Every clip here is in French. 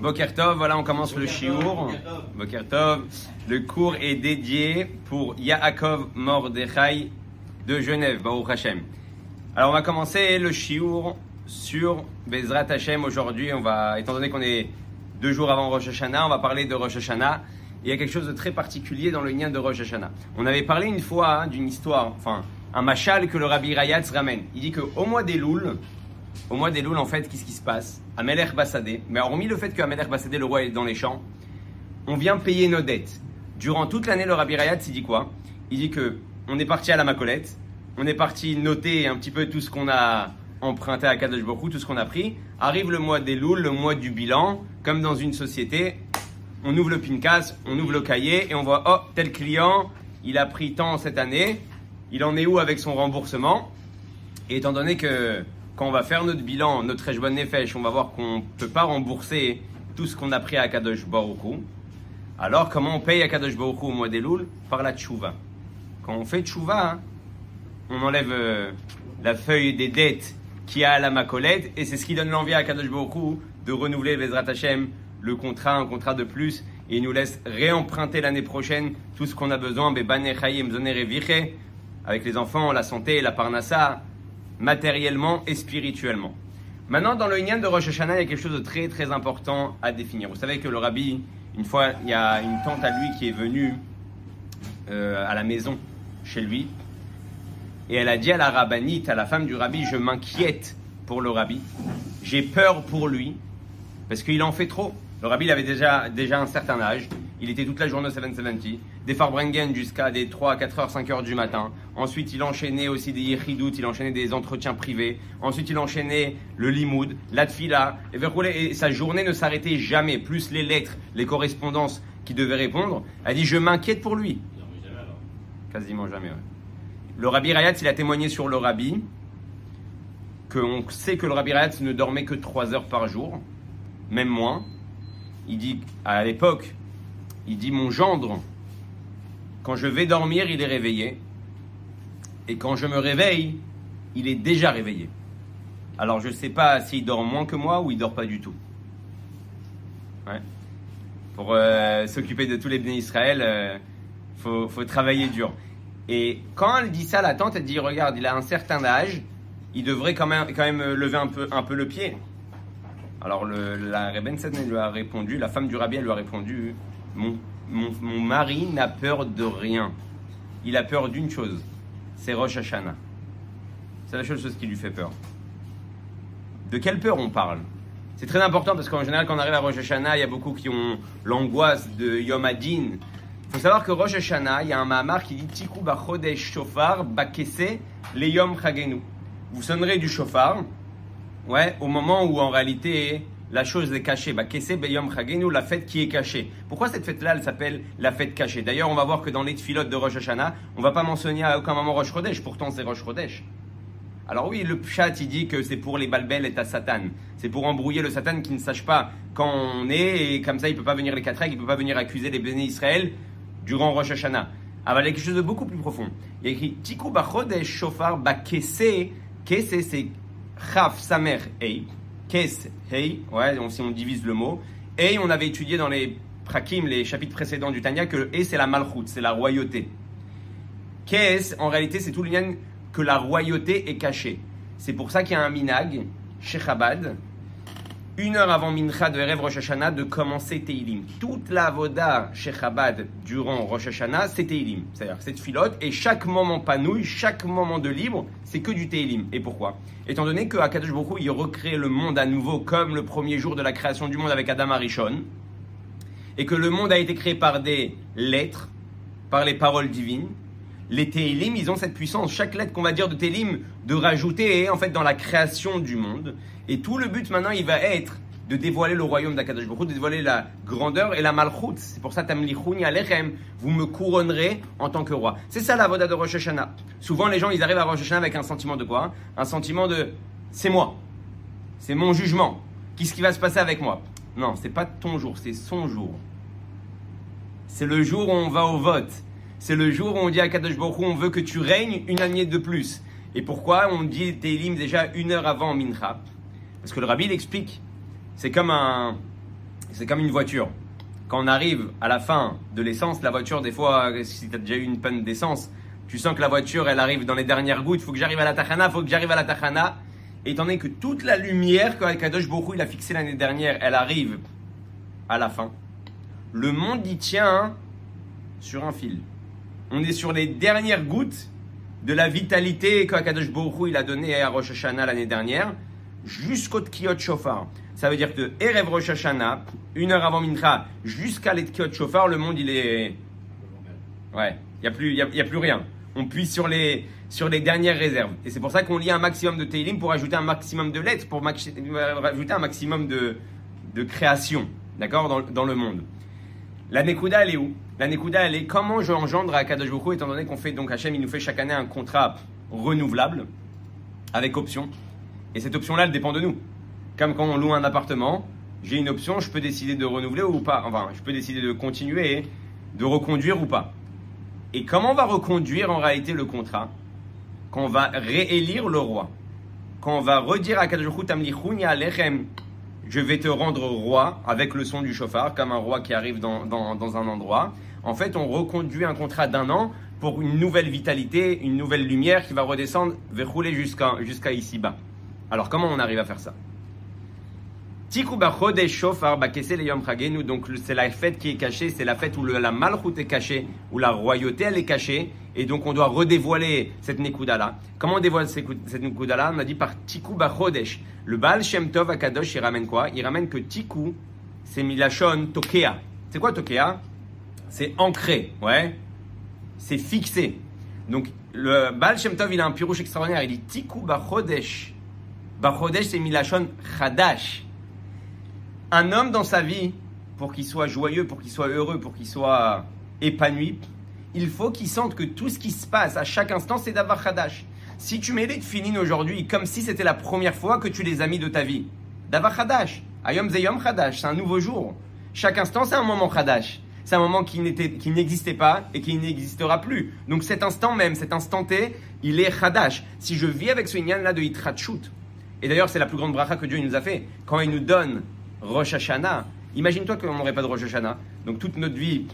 Bokertov, voilà, on commence le shiur. Bokertov. Le cours est dédié pour Yaakov Mordechai de Genève, Baruch Hashem. Alors, on va commencer le shiur sur Bezrat Hashem aujourd'hui. On va, étant donné qu'on est deux jours avant Rosh Hashanah, on va parler de Rosh Hashanah. Il y a quelque chose de très particulier dans le lien de Rosh Hashanah. On avait parlé une fois hein, d'une histoire, enfin, un machal que le Rabbi Rayatz ramène. Il dit qu'au mois des Louls, au mois des Louls, en fait, qu'est-ce qui se passe? Ameler Bassadé, mais hormis le fait qu'Ameler Bassadé, le roi, est dans les champs, on vient payer nos dettes. Durant toute l'année, le Rabbi Rayatz, il dit quoi? Il dit que on est parti à la Macolette, on est parti noter un petit peu tout ce qu'on a emprunté à Kadosh tout ce qu'on a pris. Arrive le mois des Louls, le mois du bilan, comme dans une société, on ouvre le pincas, on ouvre le cahier et on voit, oh, tel client, il a pris tant cette année, il en est où avec son remboursement? Et étant donné que quand on va faire notre bilan, notre bonne Nefesh, on va voir qu'on ne peut pas rembourser tout ce qu'on a pris à Kadosh Baruch alors comment on paye à Kadosh Baruch au mois des Louls Par la tchouva. Quand on fait tchouva, on enlève euh, la feuille des dettes qui a à la macolette et c'est ce qui donne l'envie à Kadosh Baruch de renouveler Bezrat le contrat, un contrat de plus et il nous laisse réemprunter l'année prochaine tout ce qu'on a besoin, avec les enfants, la santé, la parnassa, matériellement et spirituellement. Maintenant, dans le Inyan de Rosh Hashanah, il y a quelque chose de très très important à définir. Vous savez que le rabbi, une fois, il y a une tante à lui qui est venue euh, à la maison chez lui, et elle a dit à la rabbinite, à la femme du rabbi, je m'inquiète pour le rabbi, j'ai peur pour lui, parce qu'il en fait trop. Le rabbi, il avait déjà, déjà un certain âge. Il était toute la journée au 770, des Farbrengen jusqu'à des 3, 4 heures, 5 heures du matin. Ensuite, il enchaînait aussi des Yechidout, il enchaînait des entretiens privés. Ensuite, il enchaînait le Limoud, la Tfila, et, et sa journée ne s'arrêtait jamais. Plus les lettres, les correspondances qu'il devait répondre. Elle dit Je m'inquiète pour lui. Quasiment jamais, Le rabbi Rayat, il a témoigné sur le rabbi qu'on sait que le rabbi Rayat ne dormait que 3 heures par jour, même moins il dit, à l'époque, il dit Mon gendre, quand je vais dormir, il est réveillé. Et quand je me réveille, il est déjà réveillé. Alors je ne sais pas s'il dort moins que moi ou il dort pas du tout. Pour euh, s'occuper de tous les bénis Israël, euh, faut, travailler dur. Et quand elle dit ça, la tante, elle dit Regarde, il a un certain âge, il devrait quand même, quand même lever un un peu le pied. Alors le, la Reben lui a répondu, la femme du rabbi lui a répondu, mon, mon, mari n'a peur de rien. Il a peur d'une chose, c'est Rosh Hashanah. C'est la seule chose qui lui fait peur. De quelle peur on parle? C'est très important parce qu'en général, quand on arrive à Rosh Hashanah, il y a beaucoup qui ont l'angoisse de Yom Adin. Il faut savoir que Rosh Hashanah, il y a un Mahamar qui dit Tiku Bachodesh Shofar Bakese le Yom Chagenu. Vous sonnerez du shofar Ouais, au moment où en réalité la chose est cachée. Bah, Beyom Chagenu, la fête qui est cachée. Pourquoi cette fête-là, elle s'appelle la fête cachée? D'ailleurs, on va voir que dans les filotes de Rosh Hashanah, on va pas mentionner à aucun moment Rosh Chodesh, pourtant c'est Rosh Chodesh. Alors oui, le chat il dit que c'est pour les balbelles et à Satan. C'est pour embrouiller le Satan qui ne sache pas quand on est, et comme ça il peut pas venir les quatre règles, il peut pas venir accuser les bénis Israël durant Rosh Hashanah. Ah, bah, il y a quelque chose de beaucoup plus profond. Il y a écrit Tiku Bachodesh Shofar Bakese. Kese, c'est Chaf Samer Ei, Kes Hei, ouais, donc si on divise le mot. Et on avait étudié dans les Prakim, les chapitres précédents du Tanya, que le c'est la malchoute, c'est la royauté. Kes, en réalité, c'est tout le lien que la royauté est cachée. C'est pour ça qu'il y a un minag, chez Chabad, une heure avant Mincha de Erev Rosh Hashanah de commencer Teilim. Toute la voda chez Chabad durant Rosh Hashanah, c'est Teilim. C'est-à-dire cette filote et chaque moment panouille, chaque moment de libre, c'est que du Teilim. Et pourquoi? Étant donné que Akadosh Baruch il recrée le monde à nouveau comme le premier jour de la création du monde avec Adam Arishon, et que le monde a été créé par des lettres, par les paroles divines, les Télim, ils ont cette puissance, chaque lettre qu'on va dire de Télim, de rajouter en fait dans la création du monde. Et tout le but maintenant, il va être de dévoiler le royaume d'Akadosh Baruch de dévoiler la grandeur et la malchoute. C'est pour ça, Tamlichouni Alechem, vous me couronnerez en tant que roi. C'est ça la voda de Rosh Hashanah. Souvent, les gens, ils arrivent à Rosh Hashanah avec un sentiment de quoi? Un sentiment de c'est moi, c'est mon jugement. Qu'est-ce qui va se passer avec moi? Non, c'est pas ton jour, c'est son jour. C'est le jour où on va au vote c'est le jour où on dit à Kadosh Baruch on veut que tu règnes une année de plus. Et pourquoi on dit Télim déjà une heure avant Mincha? Parce que le rabbi l'explique. C'est comme un, comme une voiture. Quand on arrive à la fin de l'essence, la voiture, des fois, si tu as déjà eu une panne d'essence, tu sens que la voiture, elle arrive dans les dernières gouttes, il faut que j'arrive à la Tachana, il faut que j'arrive à la Tachana. Et étant donné que toute la lumière que Kadosh Baruch il a fixée l'année dernière, elle arrive à la fin, le monde y tient sur un fil. On est sur les dernières gouttes de la vitalité que Kadosh Baruch il a donné à Rosh Hashanah l'année dernière, jusqu'au Tkiyot Shofar. Ça veut dire que Erev Rosh Hashanah, une heure avant Mincha, jusqu'à l'Etkiyot Shofar, le monde il est... Ouais, il n'y a, plus, y a, y a plus rien on puise sur les, sur les dernières réserves. Et c'est pour ça qu'on lit un maximum de Teilim pour ajouter un maximum de lettres, pour ajouter un maximum de, de création, d'accord, dans, dans, le monde. La Nekuda, elle est où? La Nekuda, elle est comment je engendre à Kadosh étant donné qu'on fait, donc Hachem, il nous fait chaque année un contrat renouvelable, avec option. Et cette option-là, elle dépend de nous. Comme quand on loue un appartement, j'ai une option, je peux décider de renouveler ou pas. Enfin, je peux décider de continuer, de reconduire ou pas. Et comment on va reconduire en réalité le contrat? Quand on va réélire le roi. Quand on va redire à Alechem, je vais te rendre roi avec le son du chauffard, comme un roi qui arrive dans, dans, un endroit. En fait, on reconduit un contrat d'un an pour une nouvelle vitalité, une nouvelle lumière qui va redescendre, rouler jusqu'à jusqu'à ici-bas. Alors, comment on arrive à faire ça? Donc c'est la fête qui est cachée, c'est la fête où la malchoute est cachée, où la royauté elle est cachée, et donc on doit redévoiler cette Nekuda là. Comment on dévoile cette Nekuda là On a dit par Tiku Bachodesh. Le Baal Shem Tov Akadosh il ramène quoi? Il ramène que Tiku, c'est Milachon Tokea. C'est quoi Tokea? C'est ancré, ouais. C'est fixé. Donc le Baal Shem Tov il a un pirouche extraordinaire, il dit Tiku Bachodesh. Bachodesh c'est Milachon Chadash un homme dans sa vie, pour qu'il soit joyeux, pour qu'il soit heureux, pour qu'il soit épanoui, il faut qu'il sente que tout ce qui se passe à chaque instant, c'est d'avoir Hadash. Si tu mets les finines aujourd'hui comme si c'était la première fois que tu les as mis de ta vie, d'avoir Hadash, Ayom Zeyom Hadash, c'est un nouveau jour. Chaque instant, c'est un moment Hadash. C'est un moment qui n'existait pas et qui n'existera plus. Donc cet instant même, cet instant T, il est Hadash. Si je vis avec ce inyan là de Yitrachut, et d'ailleurs c'est la plus grande bracha que Dieu nous a fait, quand il nous donne Rosh Hashanah. Imagine-toi qu'on n'aurait pas de Rosh Hashanah. Donc toute notre vie,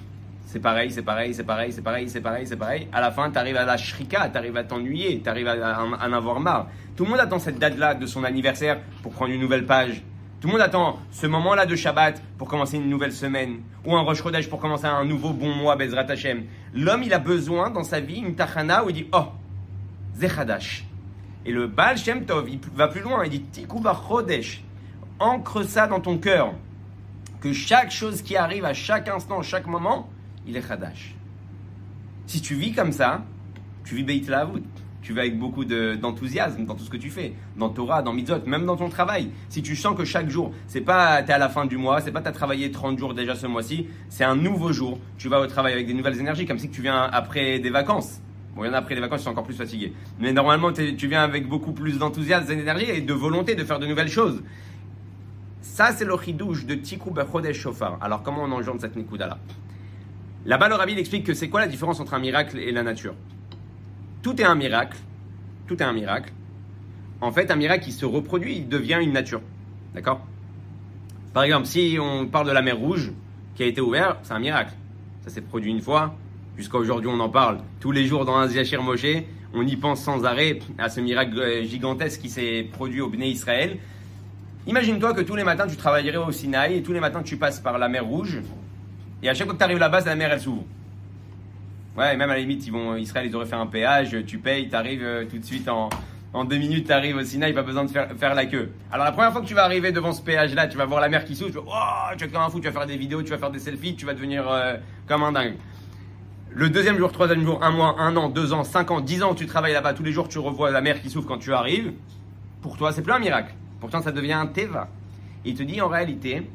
c'est pareil, c'est pareil, c'est pareil, c'est pareil, c'est pareil, c'est pareil. À la fin, tu arrives à la shrika, tu arrives à t'ennuyer, tu arrives à, en avoir marre. Tout le monde attend cette date-là de son anniversaire pour prendre une nouvelle page. Tout le monde attend ce moment-là de Shabbat pour commencer une nouvelle semaine. Ou un Rosh Chodesh pour commencer un nouveau bon mois, Bezrat Hashem. L'homme, il a besoin dans sa vie une tachana où il dit Oh, Zechadash. Et le Baal Shem Tov, il va plus loin, il dit Tikuba Chodesh ancre ça dans ton cœur. Que chaque chose qui arrive à chaque instant, chaque moment, il est Khadash. Si tu vis comme ça, tu vis Beit Tu vis avec beaucoup d'enthousiasme dans tout ce que tu fais, dans Torah, dans Mitzvot, même dans ton travail. Si tu sens que chaque jour, c'est pas t'es à la fin du mois, c'est pas t'as travaillé 30 jours déjà ce mois-ci, c'est un nouveau jour. Tu vas au travail avec des nouvelles énergies, comme si tu viens après des vacances. Bon, il y en a après les vacances, tu es encore plus fatigué. Mais normalement, tu viens avec beaucoup plus d'enthousiasme, d'énergie et de volonté de faire de nouvelles choses. Ça, c'est le chidouche de Tiku Bechodesh Shofar. Alors, comment on engendre cette Nikuda-là Là-bas, le rabbi explique que c'est quoi la différence entre un miracle et la nature Tout est un miracle. Tout est un miracle. En fait, un miracle qui se reproduit, il devient une nature. D'accord Par exemple, si on parle de la mer Rouge qui a été ouverte, c'est un miracle. Ça s'est produit une fois. Jusqu'à aujourd'hui, on en parle tous les jours dans un Ziyachir Moshe. On y pense sans arrêt à ce miracle gigantesque qui s'est produit au Bnei Israël. Imagine-toi que tous les matins tu travaillerais au Sinaï et tous les matins tu passes par la mer Rouge et à chaque fois que tu arrives là-bas, la mer elle s'ouvre. Ouais, même à la limite, ils vont, Israël, ils auraient fait un péage, tu payes, tu arrives euh, tout de suite en, en deux minutes, tu arrives au Sinaï, pas besoin de faire, faire, la queue. Alors la première fois que tu vas arriver devant ce péage-là, tu vas voir la mer qui s'ouvre, tu vas, oh, tu vas comme un fou, tu vas faire des vidéos, tu vas faire des selfies, tu vas devenir euh, comme un dingue. Le deuxième jour, troisième jour, un mois, un an, deux ans, cinq ans, dix ans, tu travailles là-bas, tous les jours tu revois la mer qui s'ouvre quand tu arrives. Pour toi, c'est plus un miracle. Pourtant, ça devient un teva. il te dit en réalité,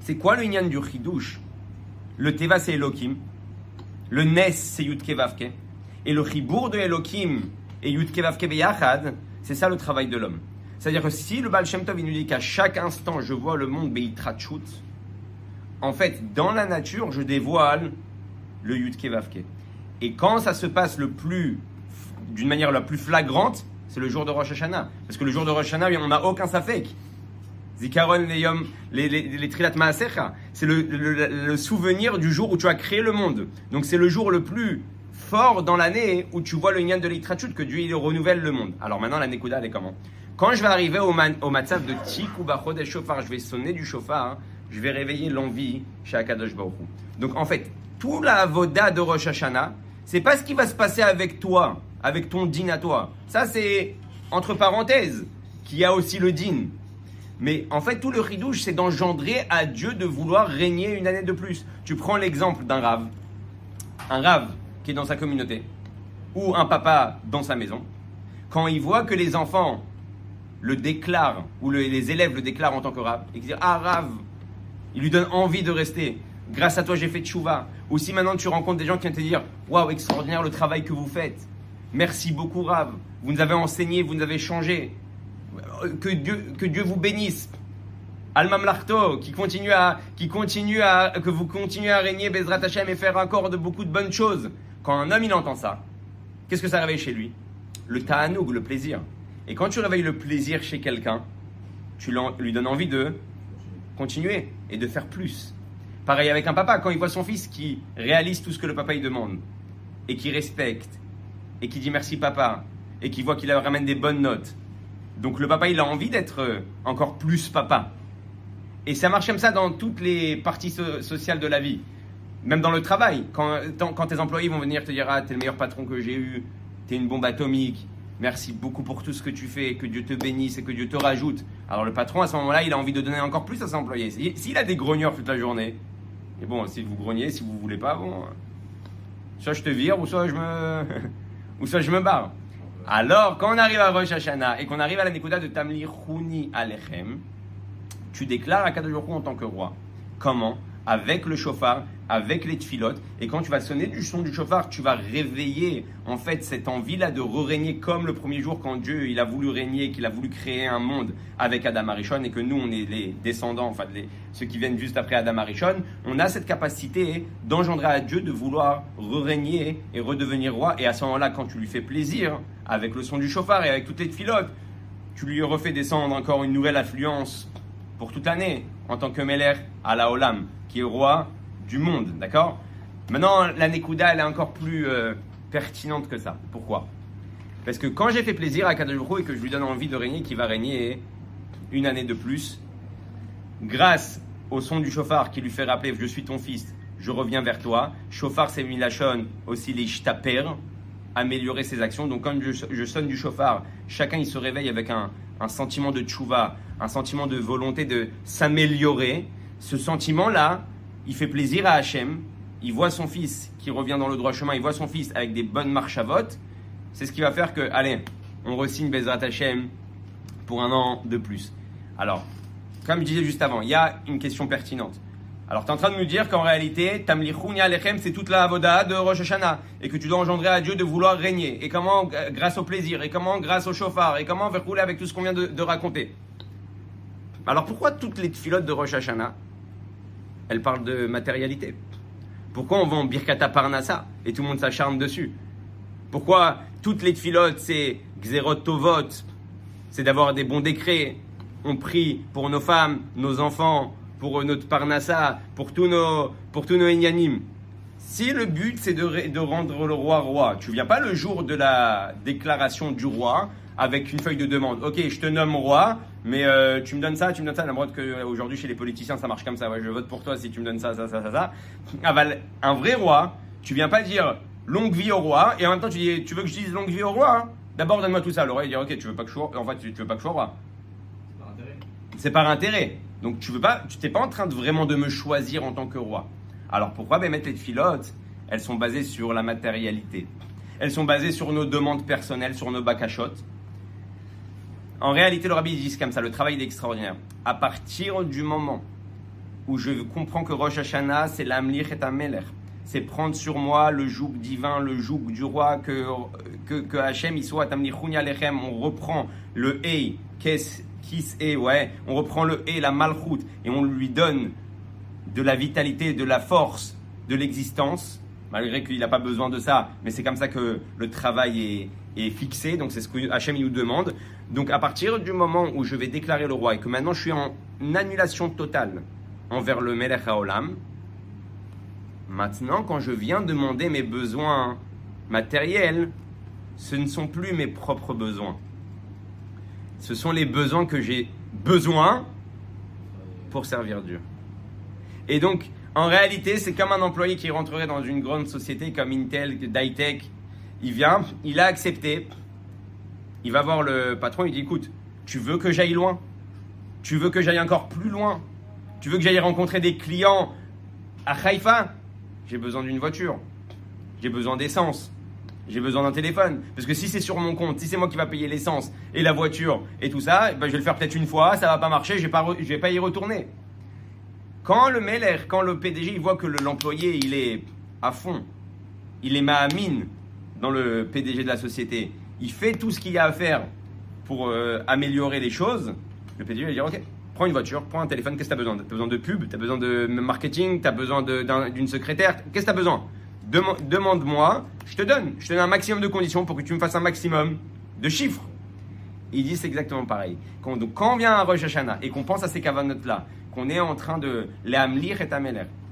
c'est quoi le du chidouche? Le teva, c'est Elohim. Le nes, c'est Yudkevavke. Et le chibour de Elohim et Yudkevavke beyachad, c'est ça le travail de l'homme. C'est-à-dire que si le Baal Shem Tov il nous dit qu'à chaque instant je vois le monde beitrachut, en fait, dans la nature, je dévoile le Yudkevavke. Et quand ça se passe le plus, d'une manière la plus flagrante, c'est le jour de Rosh Hashanah. Parce que le jour de Rosh Hashanah, on n'a aucun safek. Zikaron Leyom, les, les, les Trilat Maasecha. C'est le, le- le souvenir du jour où tu as créé le monde. Donc c'est le jour le plus fort dans l'année où tu vois le Nyan de l'Itrachut, que Dieu il renouvelle le monde. Alors maintenant la Nekuda elle est comment? Quand je vais arriver au, man, au Matzav de Tik ou Bachod et Shofar, je vais sonner du Shofar, hein, je vais réveiller l'envie chez Akadosh Baruch. Donc en fait, tout la voda de Rosh Hashanah, c'est pas ce qui va se passer avec toi, avec ton din à toi. Ça c'est entre parenthèses, qu'il y a aussi le din. Mais en fait, tout le ridouche, c'est d'engendrer à Dieu de vouloir régner une année de plus. Tu prends l'exemple d'un rave, un rave qui est dans sa communauté, ou un papa dans sa maison. Quand il voit que les enfants le déclarent, ou le- les élèves le déclarent en tant que rave, et qu'ils disent Ah, rave, il lui donne envie de rester. Grâce à toi, j'ai fait tchouva. Ou si maintenant tu rencontres des gens qui viennent te dire Waouh, extraordinaire le travail que vous faites. Merci beaucoup, Rav. Vous nous avez enseigné, vous nous avez changé. Que Dieu, que Dieu vous bénisse. Almam Larto, qui continue à, qui continue à, que vous continuez à régner Bezrat Hashem et faire encore de beaucoup de bonnes choses. Quand un homme il entend ça, qu'est-ce que ça réveille chez lui? Le ta'anoug, le plaisir. Et quand tu réveilles le plaisir chez quelqu'un, tu lui donnes envie de continuer et de faire plus. Pareil avec un papa, quand il voit son fils qui réalise tout ce que le papa lui demande et qui respecte et qui dit merci papa et qui voit qu'il ramène des bonnes notes. Donc le papa, il a envie d'être euh, encore plus papa. Et ça marche comme ça dans toutes les parties so- sociales de la vie. Même dans le travail, quand, quand tes employés vont venir te dire Ah, t'es le meilleur patron que j'ai eu, t'es une bombe atomique, merci beaucoup pour tout ce que tu fais, que Dieu te bénisse et que Dieu te rajoute. Alors le patron, à ce moment-là, il a envie de donner encore plus à ses employés. Si- S'il a des grogneurs toute la journée, et bon, si vous grognez, si vous voulez pas, bon, soit je te vire, ou soit je me, ou soit je me barre. Alors, quand on arrive à Rosh Hashanah et qu'on arrive à la Nekuda de Tamli Chouni Alechem, tu déclares à Kadosh en tant que roi. Comment? Avec le chauffard, avec les tfilotes. Et quand tu vas sonner du son du chauffard, tu vas réveiller en fait cette envie-là de régner comme le premier jour quand Dieu il a voulu régner, qu'il a voulu créer un monde avec Adam Arishon et que nous on est les descendants, enfin les, ceux qui viennent juste après Adam Arishon. On a cette capacité d'engendrer à Dieu de vouloir régner et redevenir roi. Et à ce moment-là, quand tu lui fais plaisir avec le son du chauffard et avec toutes les tfilotes, tu lui refais descendre encore une nouvelle affluence pour toute l'année en tant que Meler à la Olam, qui est roi du monde, d'accord? Maintenant, la Nekuda, elle est encore plus euh, pertinente que ça. Pourquoi? Parce que quand j'ai fait plaisir à Hu et que je lui donne envie de régner, qui va régner une année de plus, grâce au son du chauffard qui lui fait rappeler je suis ton fils, je reviens vers toi. Chauffard, c'est Milachon, aussi les shtaper, améliorer ses actions. Donc quand je, je sonne du chauffard, chacun il se réveille avec un, un sentiment de tchouva, un sentiment de volonté de s'améliorer. Ce sentiment-là, il fait plaisir à Hachem. Il voit son fils qui revient dans le droit chemin, il voit son fils avec des bonnes marches à vote. C'est ce qui va faire que, allez, on resigne Bezrat Hachem pour un an de plus. Alors, comme je disais juste avant, il y a une question pertinente. Alors, tu es en train de nous dire qu'en réalité, Tamlichouni Alechem, c'est toute la avoda de Rosh Hashanah. Et que tu dois engendrer à Dieu de vouloir régner. Et comment, g- grâce au plaisir. Et comment, grâce au chauffard. Et comment, faire rouler avec tout ce qu'on vient de, de raconter. Alors, pourquoi toutes les filotes de Rosh Hashanah, elles parlent de matérialité Pourquoi on vend Birkata Parnassa et tout le monde s'acharne dessus? Pourquoi toutes les filotes, c'est Xerot Tovot, c'est d'avoir des bons décrets? On prie pour nos femmes, nos enfants, pour notre parnassa, pour tous nos, pour tous nos inyanim. Si le but c'est de, de rendre le roi roi, tu viens pas le jour de la déclaration du roi avec une feuille de demande. Ok, je te nomme roi, mais euh, tu me donnes ça, tu me donnes ça. La mode que euh, aujourd'hui chez les politiciens ça marche comme ça. Ouais, je vote pour toi si tu me donnes ça, ça, ça, ça, un vrai roi, tu viens pas dire longue vie au roi et en même temps tu dis tu veux que je dise longue vie au roi hein D'abord donne-moi tout ça. Le roi il dit ok tu veux pas que je sois, en fait tu, tu veux pas que je sois roi. C'est par intérêt. Donc tu veux pas, tu t'es pas en train de vraiment de me choisir en tant que roi. Alors pourquoi ben, mettre les filotes Elles sont basées sur la matérialité. Elles sont basées sur nos demandes personnelles, sur nos bacachotes. En réalité, le rabbi dit comme ça, le travail est extraordinaire. À partir du moment où je comprends que Rosh Hashanah, c'est l'amlir et ameler, c'est prendre sur moi le joug divin, le joug du roi, que, que, que Hachem il soit on reprend le Ei, qu'est-ce Kis et ouais, on reprend le et la malchoute et on lui donne de la vitalité, de la force, de l'existence, malgré qu'il n'a pas besoin de ça, mais c'est comme ça que le travail est, fixé, donc c'est ce que Hachem nous demande. Donc à partir du moment où je vais déclarer le roi et que maintenant je suis en annulation totale envers le Melech Haolam. Maintenant, quand je viens demander mes besoins matériels, ce ne sont plus mes propres besoins. Ce sont les besoins que j'ai besoin pour servir Dieu. Et donc, en réalité, c'est comme un employé qui rentrerait dans une grande société comme Intel, Ditech. Il vient, il a accepté. Il va voir le patron, il dit écoute, tu veux que j'aille loin? Tu veux que j'aille encore plus loin? Tu veux que j'aille rencontrer des clients à Haïfa? J'ai besoin d'une voiture. J'ai besoin d'essence. J'ai besoin d'un téléphone. Parce que si c'est sur mon compte, si c'est moi qui va payer l'essence et la voiture et tout ça, ben je vais le faire peut-être une fois, ça va pas marcher, je vais vais pas y retourner. Quand le Meller, quand le PDG, il voit que l'employé, il est à fond, il est ma'amine dans le PDG de la société, il fait tout ce qu'il y a à faire pour euh, améliorer les choses, le PDG va dire Ok, prends une voiture, prends un téléphone, qu'est-ce que tu as besoin Tu as besoin de pub, tu as besoin de marketing, tu as besoin d'une secrétaire, qu'est-ce que tu as besoin Demande-moi, je te donne. Je te donne un maximum de conditions pour que tu me fasses un maximum de chiffres. Il dit c'est exactement pareil. Quand, donc, quand vient à Rosh Hashanah et qu'on pense à ces cavanotes-là, qu'on est en train de l'amlir et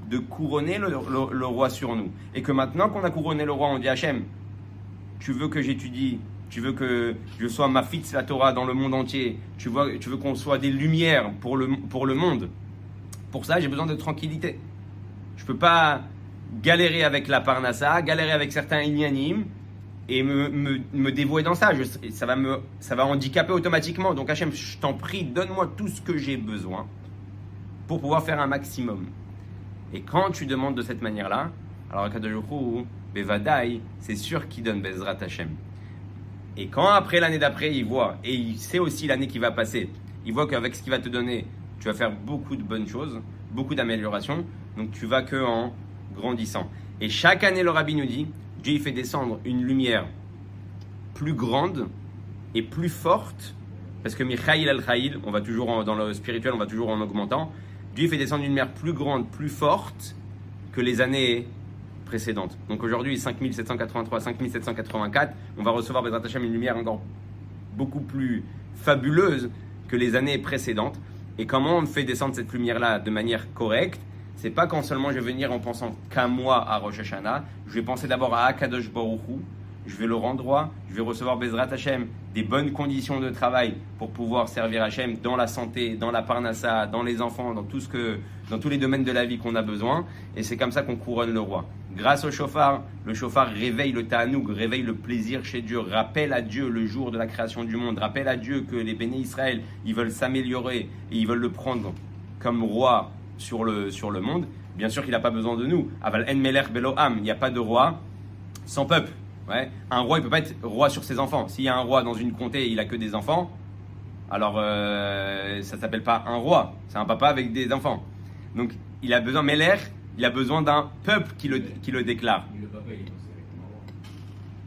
de couronner le, roi sur nous, et que maintenant qu'on a couronné le roi, on dit Hachem, tu veux que j'étudie, tu veux que je sois ma fitz la Torah dans le monde entier, tu veux, tu veux qu'on soit des lumières pour le, pour le monde. Pour ça, j'ai besoin de tranquillité. Je peux pas galérer avec la Parnassa, galérer avec certains Inyanim, et me, me, dévouer dans ça. ça, va me, ça va handicaper automatiquement. Donc Hachem, je t'en prie, donne-moi tout ce que j'ai besoin pour pouvoir faire un maximum. Et quand tu demandes de cette manière-là, alors Akadoshou, Bevadai, c'est sûr qu'il donne Bezrat Hachem. Et quand après l'année d'après, il voit, et il sait aussi l'année qui va passer, il voit qu'avec ce qu'il va te donner, tu vas faire beaucoup de bonnes choses, beaucoup d'améliorations, donc tu vas que en grandissant. Et chaque année, le rabbi nous dit, Dieu fait descendre une lumière plus grande et plus forte, parce que Michaïl al-Khaïl, on va toujours dans le spirituel, on va toujours en augmentant, Dieu fait descendre une lumière plus grande, plus forte que les années précédentes. Donc aujourd'hui, 5783, 5784, on va recevoir Bezrat Hashem une lumière encore beaucoup plus fabuleuse que les années précédentes. Et comment on fait descendre cette lumière-là de manière correcte? C'est pas quand seulement je vais venir en pensant qu'à moi à Rosh Hashanah, je vais penser d'abord à Akadosh Baruch je vais le rendre droit, je vais recevoir Bezrat Hashem, des bonnes conditions de travail pour pouvoir servir Hashem dans la santé, dans la parnassa, dans les enfants, dans tout ce que, dans tous les domaines de la vie qu'on a besoin. Et c'est comme ça qu'on couronne le roi. Grâce au chauffard, le chauffard réveille le ta'anoug, réveille le plaisir chez Dieu, rappelle à Dieu le jour de la création du monde, rappelle à Dieu que les bénis Israël, ils veulent s'améliorer et ils veulent le prendre comme roi sur le, sur le monde. Bien sûr qu'il n'a pas besoin de nous. Aval en meler beloam, il n'y a pas de roi sans peuple. Un roi, il peut pas être roi sur ses enfants. S'il y a un roi dans une comté et il a que des enfants, alors euh, ça s'appelle pas un roi, c'est un papa avec des enfants. Donc il a besoin, Meller, il a besoin d'un peuple qui le, qui le déclare.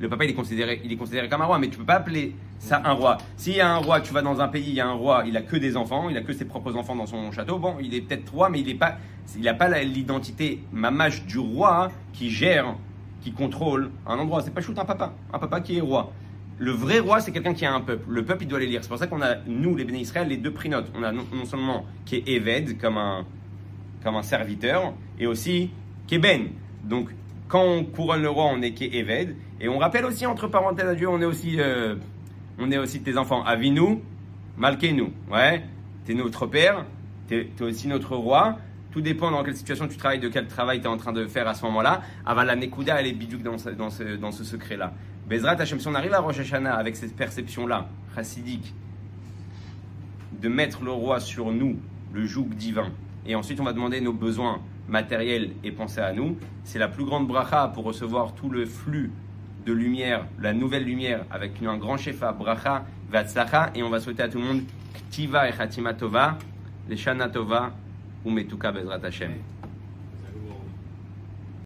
Le papa, il est considéré, il est considéré comme un roi, mais tu peux pas appeler ça un roi. S'il y a un roi, tu vas dans un pays, il y a un roi, il a que des enfants, il a que ses propres enfants dans son château. Bon, il est peut-être roi, mais il n'a pas, il a pas l'identité mamache du roi qui gère qui contrôle un endroit. C'est pas shoot un papa, un papa qui est roi. Le vrai roi, c'est quelqu'un qui a un peuple. Le peuple, il doit les lire. C'est pour ça qu'on a, nous, les béné Israël, les deux prinotes. On a non, seulement qui est Eved, comme un, comme un serviteur, et aussi qui est Ben. Donc, quand on couronne le roi, on est Eved. Et on rappelle aussi, entre parenthèses à Dieu, on est aussi, euh, on est aussi tes enfants. Avinu, Malkenu. Ouais, t'es notre père, t'es es aussi notre roi. Tout dépend dans quelle situation tu travailles, de quel travail tu es en train de faire à ce moment-là. Avant la Nekuda, elle est biduk dans ce, dans ce, dans ce secret-là. Bezrat Hashem, si on arrive à Rosh Hashanah avec cette perception-là, chassidique, de mettre le roi sur nous, le joug divin, et ensuite on va demander nos besoins matériels et penser à nous, c'est la plus grande bracha pour recevoir tout le flux de lumière, la nouvelle lumière, avec un grand shefa, bracha, vatzlacha, et on va souhaiter à tout le monde ktiva et chatima tova, les shana tova, Umetuka Bezrat Hashem.